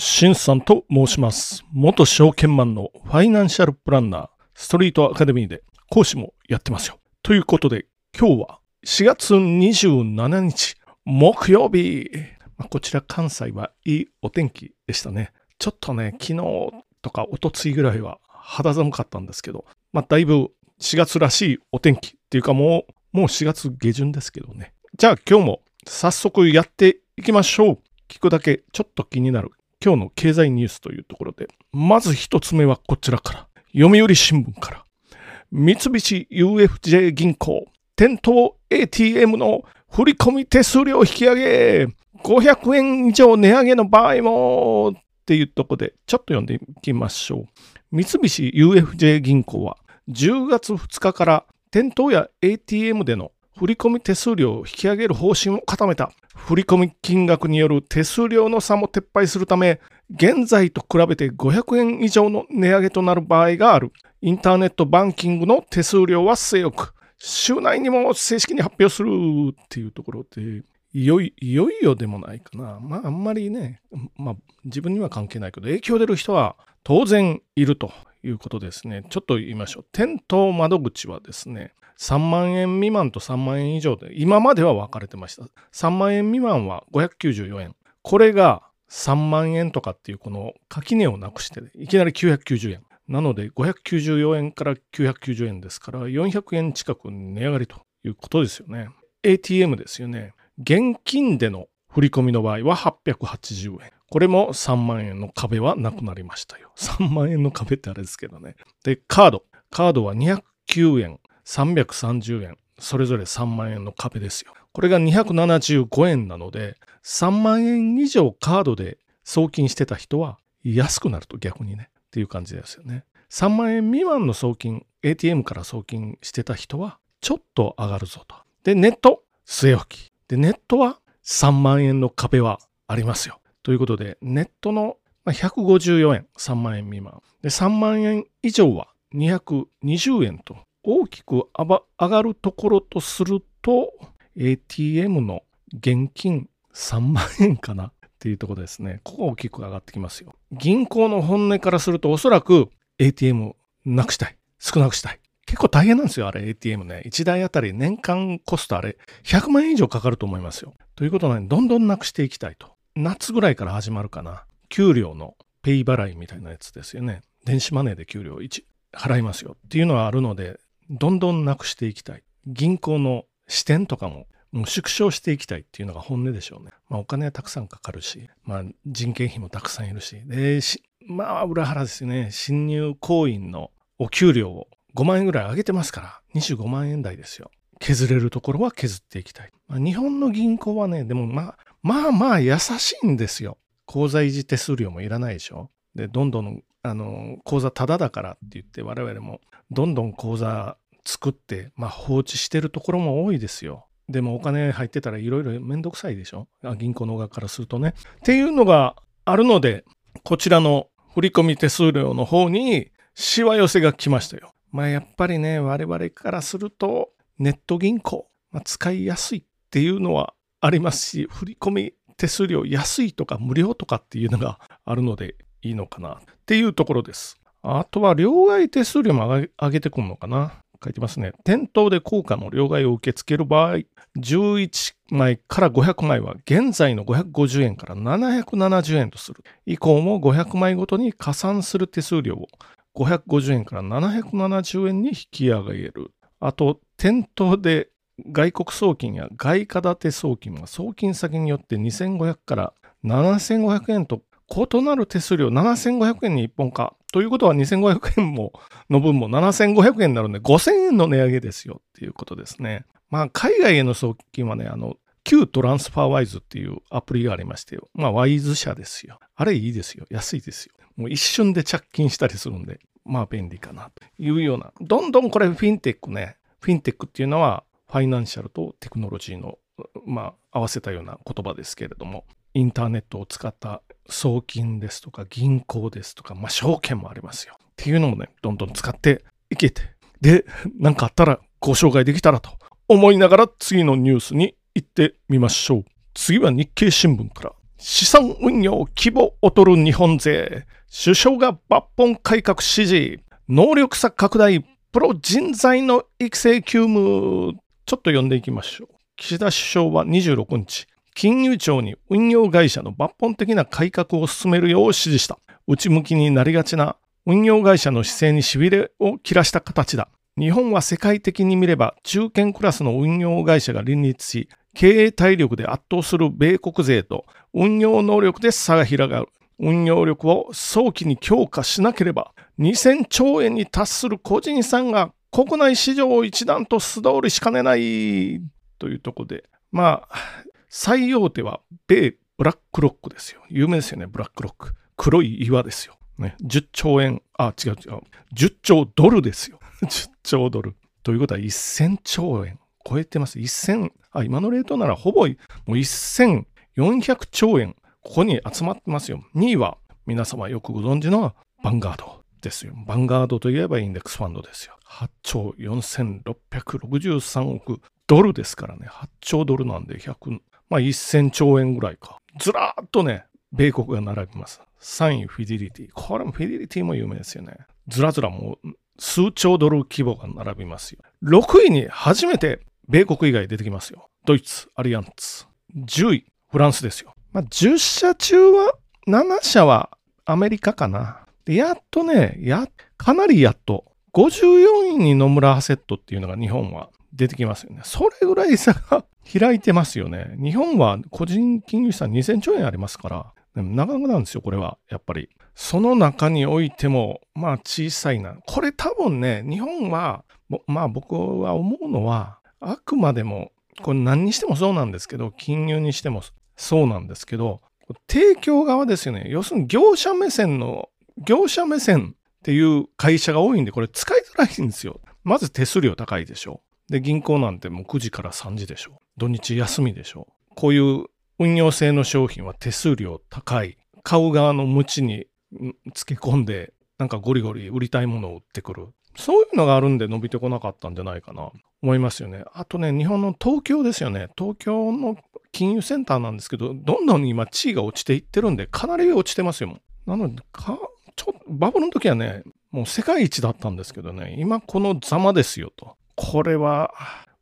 しんさんと申します。元証券マンのファイナンシャルプランナー、ストリートアカデミーで講師もやってますよ。ということで、今日は4月27日、木曜日。まあこちら関西はいいお天気でしたね。ちょっとね、昨日とか一昨日ぐらいは肌寒かったんですけど、まあだいぶ4月らしいお天気っていうかもう、もう4月下旬ですけどね。じゃあ今日も早速やっていきましょう。聞くだけちょっと気になる今日の経済ニュースというところで、まず一つ目はこちらから。読売新聞から。三菱 UFJ 銀行、店頭 ATM の振込手数料引き上げ、500円以上値上げの場合も、っていうところで、ちょっと読んでいきましょう。三菱 UFJ 銀行は、10月2日から店頭や ATM での振込手数料を引き上げる方針を固めた。振込金額による手数料の差も撤廃するため、現在と比べて500円以上の値上げとなる場合がある。インターネットバンキングの手数料は据え置く。週内にも正式に発表するっていうところで、いよいよいよでもないかな。まあ、あんまりね、まあ、自分には関係ないけど、影響出る人は当然いるということですね。ちょっと言いましょう。店頭窓口はですね、3万円未満と3万円以上で、今までは分かれてました。3万円未満は594円。これが3万円とかっていうこの垣根をなくして、いきなり990円。なので594円から990円ですから、400円近く値上がりということですよね。ATM ですよね。現金での振り込みの場合は880円。これも3万円の壁はなくなりましたよ。3万円の壁ってあれですけどね。で、カード。カードは209円、330円、それぞれ3万円の壁ですよ。これが275円なので、3万円以上カードで送金してた人は安くなると逆にね、っていう感じですよね。3万円未満の送金、ATM から送金してた人はちょっと上がるぞと。で、ネット、据え置き。で、ネットは3万円の壁はありますよ。ということで、ネットの154円、3万円未満。で、3万円以上は220円と大きく上がるところとすると、ATM の現金3万円かなっていうところですね。ここ大きく上がってきますよ。銀行の本音からすると、おそらく ATM なくしたい。少なくしたい。結構大変なんですよ、あれ ATM ね。1台あたり年間コストあれ100万円以上かかると思いますよ。ということなので、どんどんなくしていきたいと。夏ぐらいから始まるかな。給料のペイ払いみたいなやつですよね。電子マネーで給料1払いますよっていうのはあるので、どんどんなくしていきたい。銀行の支店とかももう縮小していきたいっていうのが本音でしょうね。まあお金はたくさんかかるし、まあ人件費もたくさんいるし、で、しまあ裏腹ですよね。新入行員のお給料を5万円ぐらい上げてますから、25万円台ですよ。削れるところは削っていきたい。まあ、日本の銀行はね、でもまあ、まあまあ優しいんですよ。口座維持手数料もいらないでしょ。で、どんどん、あの、口座タダだからって言って我々もどんどん口座作って、まあ、放置してるところも多いですよ。でもお金入ってたらいろいろめんどくさいでしょ銀行の側からするとね。っていうのがあるので、こちらの振込手数料の方にしわ寄せが来ましたよ。まあやっぱりね、我々からするとネット銀行、まあ、使いやすいっていうのはありますし、振込手数料安いとか無料とかっていうのがあるのでいいのかなっていうところです。あとは両替手数料も上げてくるのかな？書いてますね。店頭で効果の両替を受け付ける場合、11枚から500枚は現在の550円から770円とする。以降も500枚ごとに加算する手数料を550円から770円に引き上げる。あと、店頭で外国送金や外貨建て送金は送金先によって2500から7500円と異なる手数料7500円に1本か。ということは2500円もの分も7500円になるんで5000円の値上げですよっていうことですね。まあ海外への送金はね、あの、旧トランスファーワイズっていうアプリがありましてよ。まあワイズ社ですよ。あれいいですよ。安いですよ。もう一瞬で着金したりするんで、まあ便利かなというような。どんどんこれフィンテックね。フィンテックっていうのはファイナンシャルとテクノロジーの、まあ合わせたような言葉ですけれども、インターネットを使った送金ですとか銀行ですとか、まあ証券もありますよ。っていうのもね、どんどん使っていけて。で、なんかあったらご紹介できたらと思いながら次のニュースに行ってみましょう。次は日経新聞から。資産運用規模劣る日本勢。首相が抜本改革指示。能力差拡大。プロ人材の育成急務。ちょっと読んでいきましょう。岸田首相は26日、金融庁に運用会社の抜本的な改革を進めるよう指示した。内向きになりがちな運用会社の姿勢にしびれを切らした形だ。日本は世界的に見れば中堅クラスの運用会社が林立し、経営体力で圧倒する米国勢と運用能力で差が広がる。運用力を早期に強化しなければ2000兆円に達する個人さんが国内市場を一段と素通りしかねないというところで、まあ、最大手は米ブラックロックですよ。有名ですよね、ブラックロック。黒い岩ですよ。ね、10兆円、あ、違う違う。10兆ドルですよ。10兆ドル。ということは1000兆円超えてます。1000、あ、今のレートならほぼもう1400兆円、ここに集まってますよ。2位は皆様よくご存知のバンガードですよ。バンガードといえばインデックスファンドですよ。8兆4663億ドルですからね。8兆ドルなんで100、まあ1000兆円ぐらいか。ずらーっとね、米国が並びます。3位フィデリティ。これもフィデリティも有名ですよね。ずらずらもう数兆ドル規模が並びますよ。6位に初めて米国以外出てきますよ。ドイツ、アリアンツ。10位、フランスですよ。まあ、10社中は、7社はアメリカかな。で、やっとね、や、かなりやっと、54位に野村ハセットっていうのが日本は出てきますよね。それぐらい差が開いてますよね。日本は個人金融資産2000兆円ありますから、でもなかなかなんですよ、これは。やっぱり。その中においても、まあ小さいな。これ多分ね、日本は、まあ僕は思うのは、あくまでも、これ何にしてもそうなんですけど、金融にしてもそうなんですけど、提供側ですよね。要するに業者目線の、業者目線っていう会社が多いんで、これ使いづらいんですよ。まず手数料高いでしょ。で、銀行なんてもう9時から3時でしょ。土日休みでしょ。こういう運用性の商品は手数料高い。買う側の無知につけ込んで、なんかゴリゴリ売りたいものを売ってくる。そういうのがあるんで伸びてこなかったんじゃないかな。思いますよね。あとね、日本の東京ですよね。東京の金融センターなんですけど、どんどん今地位が落ちていってるんで、かなり落ちてますよ。なので、かちょバブルの時はね、もう世界一だったんですけどね、今このざまですよと。これは、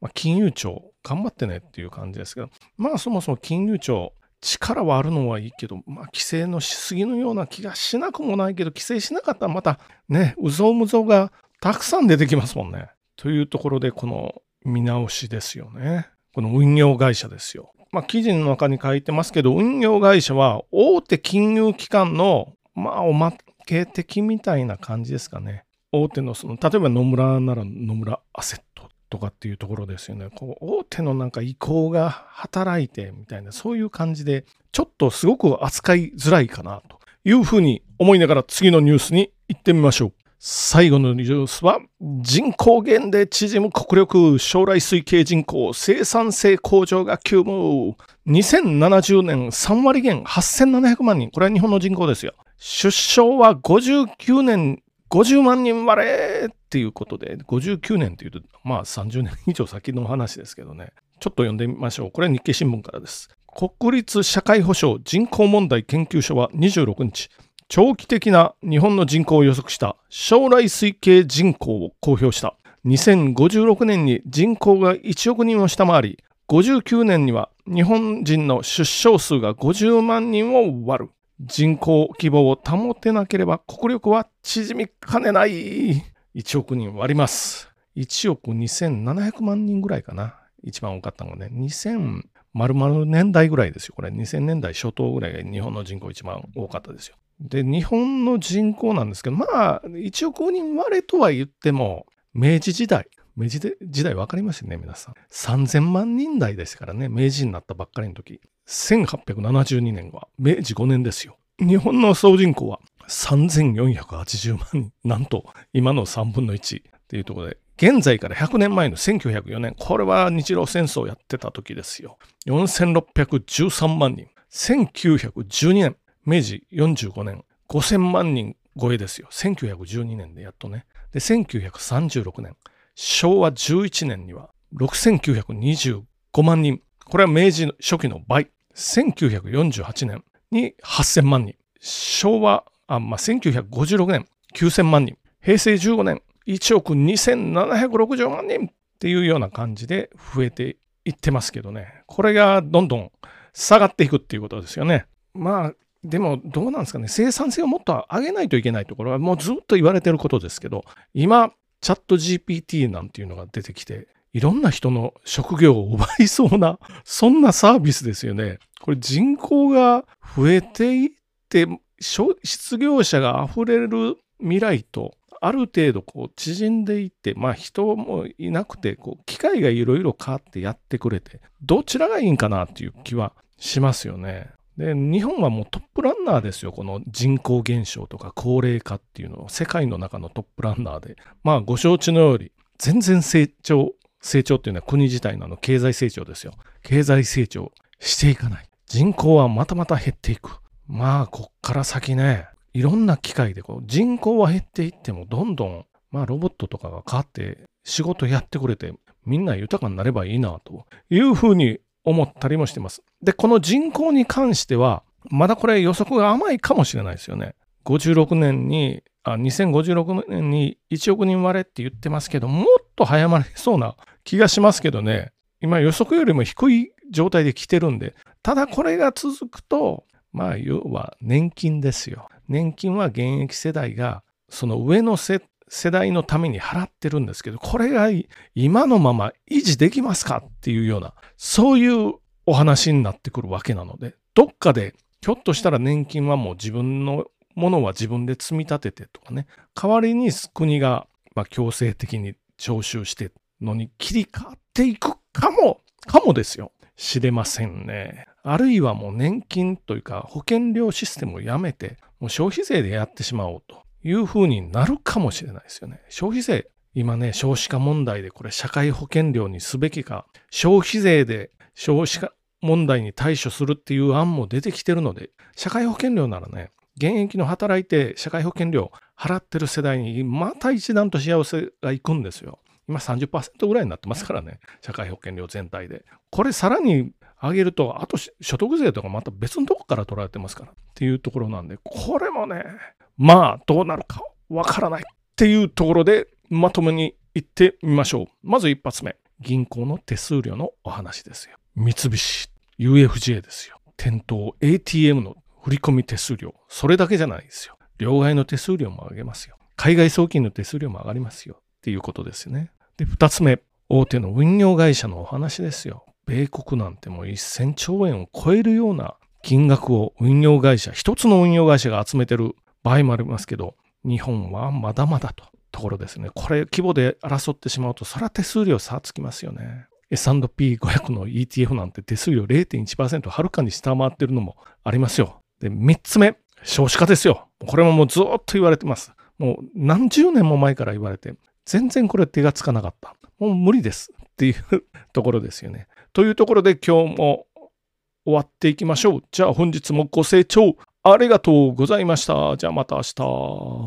まあ、金融庁、頑張ってねっていう感じですけど、まあそもそも金融庁、力はあるのはいいけど、まあ、規制のしすぎのような気がしなくもないけど、規制しなかったらまたね、うぞうむぞうがたくさん出てきますもんね。というところで、この見直しですよね。この運用会社ですよ。まあ、記事の中に書いてますけど、運用会社は大手金融機関の、まあ、おまけ的みたいな感じですかね。大手のその、例えば野村なら野村アセットとかっていうところですよね。こう大手のなんか意向が働いてみたいな、そういう感じで、ちょっとすごく扱いづらいかなというふうに思いながら次のニュースに行ってみましょう。最後のニュースは、人口減で縮む国力、将来推計人口、生産性向上が急務。2070年3割減8700万人。これは日本の人口ですよ。出生は59年50万人割れっていうことで、59年っていうと、まあ30年以上先の話ですけどね。ちょっと読んでみましょう。これは日経新聞からです。国立社会保障人口問題研究所は26日、長期的な日本の人口を予測した将来推計人口を公表した。2056年に人口が1億人を下回り、59年には日本人の出生数が50万人を割る。人口規模を保てなければ国力は縮みかねない。1億人割ります。1億2700万人ぐらいかな。一番多かったのがね。2000、丸々年代ぐらいですよ。これ2000年代初頭ぐらいが日本の人口一番多かったですよ。で、日本の人口なんですけど、まあ、1億人割れとは言っても、明治時代、明治時代分かりますよね、皆さん。3000万人台ですからね、明治になったばっかりの時。1872年は明治5年ですよ。日本の総人口は3480万人。なんと、今の3分の1っていうところで、現在から100年前の1904年、これは日露戦争やってた時ですよ。4613万人。1912年、明治45年、5000万人超えですよ。1912年でやっとね。で、1936年、昭和11年には6925万人。これは明治初期の倍。1948年に8000万人。昭和、あまあ、1956年9000万人。平成15年1億2760万人っていうような感じで増えていってますけどね。これがどんどん下がっていくっていうことですよね。まあ、でもどうなんですかね。生産性をもっと上げないといけないところはもうずっと言われてることですけど、今、チャット GPT なんていうのが出てきて、いろんな人の職業を奪いそうな、そんなサービスですよね。これ人口が増えていって、失業者が溢れる未来と、ある程度こう縮んでいって、まあ人もいなくて、こう機械がいろいろ変わってやってくれて、どちらがいいんかなっていう気はしますよね。で、日本はもうトップランナーですよ。この人口減少とか高齢化っていうのを世界の中のトップランナーで。まあご承知のように、全然成長、成長っていうのは国自体のの経済成長ですよ。経済成長していかない。人口はまたまた減っていく。まあ、こっから先ね、いろんな機械でこう人口は減っていっても、どんどん、まあ、ロボットとかが変わって仕事やってくれて、みんな豊かになればいいな、というふうに思ったりもしてます。で、この人口に関しては、まだこれ予測が甘いかもしれないですよね。56年に、あ2056年に1億人割れって言ってますけど、もっと早まりそうな気がしますけどね。今予測よりも低い状態で来てるんで、ただこれが続くと、まあ要は年金ですよ。年金は現役世代がその上の世代のために払ってるんですけど、これが今のまま維持できますかっていうような、そういうお話になってくるわけなので、どっかでひょっとしたら年金はもう自分のものは自分で積み立ててとかね、代わりに国がまあ強制的に徴収してのに切り替わっていくかも、かもですよ。知れませんね。あるいはもう年金というか保険料システムをやめて、もう消費税でやってしまおうというふうになるかもしれないですよね。消費税、今ね、少子化問題でこれ社会保険料にすべきか、消費税で少子化問題に対処するっていう案も出てきてるので、社会保険料ならね、現役の働いて社会保険料払ってる世代にまた一段と幸せがいくんですよ。今30%ぐらいになってますからね、社会保険料全体で。これさらに上げると、あと所得税とかまた別のとこから取られてますからっていうところなんで、これもね、まあどうなるかわからないっていうところでまとめに行ってみましょう。まず一発目、銀行の手数料のお話ですよ。三菱、UFJ ですよ。店頭、ATM の振込手数料。それだけじゃないですよ。両替の手数料も上げますよ。海外送金の手数料も上がりますよ。っていうことですよね。で、二つ目、大手の運用会社のお話ですよ。米国なんてもう1000兆円を超えるような金額を運用会社、一つの運用会社が集めてる場合もありますけど、日本はまだまだとところですね。これ規模で争ってしまうと、それは手数料差つきますよね。S&P500 の ETF なんて手数料0.1%はるかに下回ってるのもありますよ。で、3つ目、少子化ですよ。これももうずっと言われてます。もう何十年も前から言われて、全然これ手がつかなかった。もう無理ですっていうところですよね。というところで今日も終わっていきましょう。じゃあ本日もご清聴ありがとうございました。じゃあまた明日。